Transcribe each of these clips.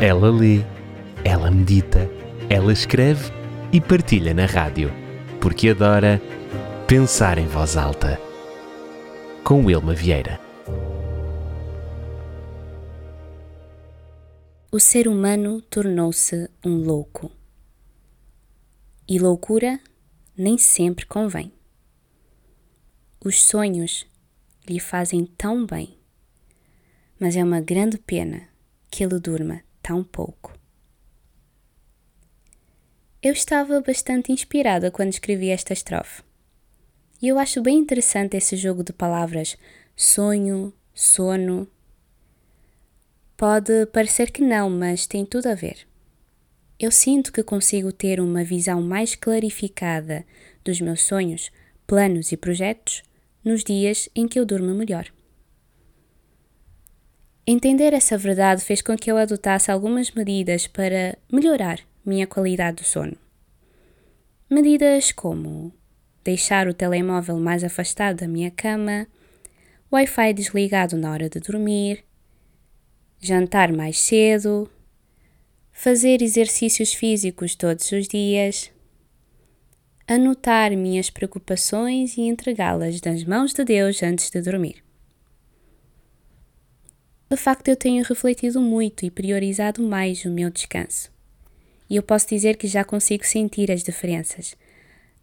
Ela lê, ela medita, ela escreve e partilha na rádio, porque adora pensar em voz alta. Com Wilma Vieira. O ser humano tornou-se um louco. E loucura nem sempre convém. Os sonhos lhe fazem tão bem, mas é uma grande pena que ele durma tão pouco. Eu estava bastante inspirada quando escrevi esta estrofe. E eu acho bem interessante esse jogo de palavras sonho, sono. Pode parecer que não, mas tem tudo a ver. Eu sinto que consigo ter uma visão mais clarificada dos meus sonhos, planos e projetos nos dias em que eu durmo melhor. Entender essa verdade fez com que eu adotasse algumas medidas para melhorar minha qualidade do sono. Medidas como deixar o telemóvel mais afastado da minha cama, Wi-Fi desligado na hora de dormir, jantar mais cedo, fazer exercícios físicos todos os dias, anotar minhas preocupações e entregá-las nas mãos de Deus antes de dormir. De facto, eu tenho refletido muito e priorizado mais o meu descanso. E eu posso dizer que já consigo sentir as diferenças,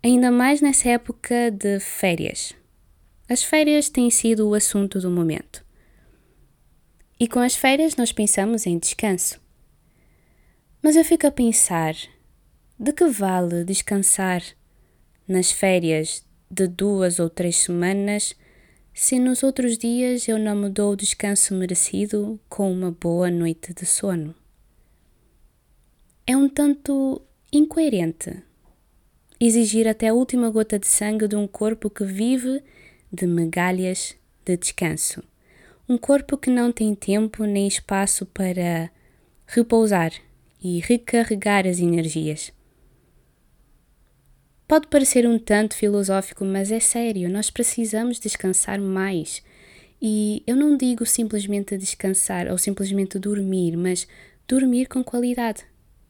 ainda mais nessa época de férias. As férias têm sido o assunto do momento. E com as férias nós pensamos em descanso. Mas eu fico a pensar: de que vale descansar nas férias de duas ou três semanas se nos outros dias eu não me dou o descanso merecido com uma boa noite de sono? É um tanto incoerente exigir até a última gota de sangue de um corpo que vive de migalhas de descanso. Um corpo que não tem tempo nem espaço para repousar e recarregar as energias. Pode parecer um tanto filosófico, mas é sério, nós precisamos descansar mais. E eu não digo simplesmente descansar ou simplesmente dormir, mas dormir com qualidade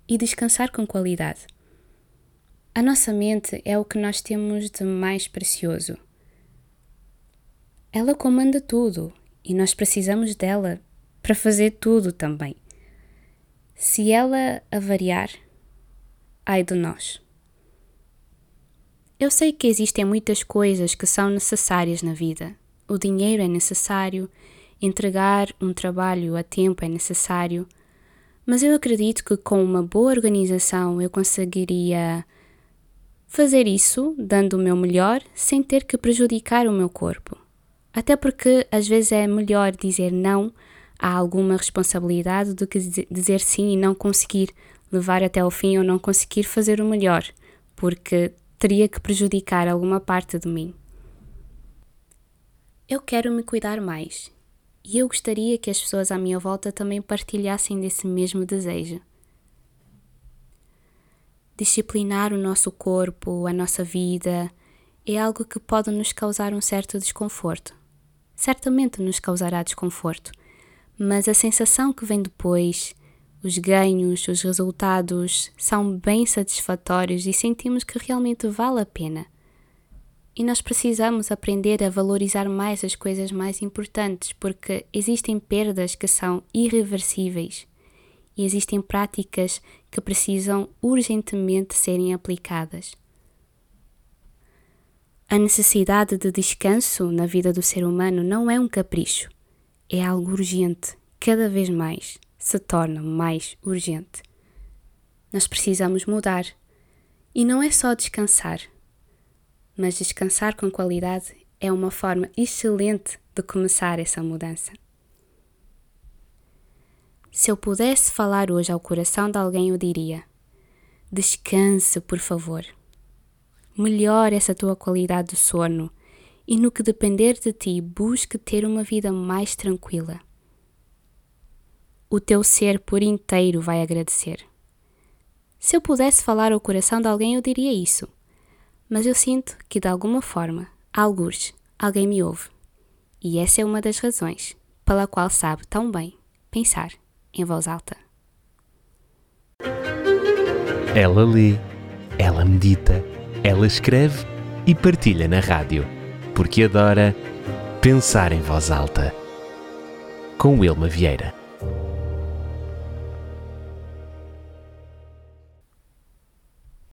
e descansar com qualidade. A nossa mente é o que nós temos de mais precioso. Ela comanda tudo e nós precisamos dela para fazer tudo também. Se ela avariar, ai de nós. Eu sei que existem muitas coisas que são necessárias na vida. O dinheiro é necessário, entregar um trabalho a tempo é necessário, mas eu acredito que com uma boa organização eu conseguiria fazer isso dando o meu melhor sem ter que prejudicar o meu corpo. Até porque às vezes é melhor dizer não a alguma responsabilidade do que dizer sim e não conseguir levar até ao fim ou não conseguir fazer o melhor, porque teria que prejudicar alguma parte de mim. Eu quero me cuidar mais e eu gostaria que as pessoas à minha volta também partilhassem desse mesmo desejo. Disciplinar o nosso corpo, a nossa vida, é algo que pode nos causar um certo desconforto. Certamente nos causará desconforto, mas a sensação que vem depois, os ganhos, os resultados são bem satisfatórios e sentimos que realmente vale a pena. E nós precisamos aprender a valorizar mais as coisas mais importantes, porque existem perdas que são irreversíveis e existem práticas que precisam urgentemente serem aplicadas. A necessidade de descanso na vida do ser humano não é um capricho, é algo urgente, cada vez mais se torna mais urgente. Nós precisamos mudar. E não é só descansar, mas descansar com qualidade é uma forma excelente de começar essa mudança. Se eu pudesse falar hoje ao coração de alguém, eu diria: descanse, por favor. Melhore essa tua qualidade de sono e, no que depender de ti, busque ter uma vida mais tranquila o teu ser por inteiro vai agradecer. Se eu pudesse falar ao coração de alguém, eu diria isso. Mas eu sinto que, de alguma forma, alguns, alguém me ouve. E essa é uma das razões pela qual sabe tão bem pensar em voz alta. Ela lê, ela medita, ela escreve e partilha na rádio, porque adora pensar em voz alta. Com Wilma Vieira.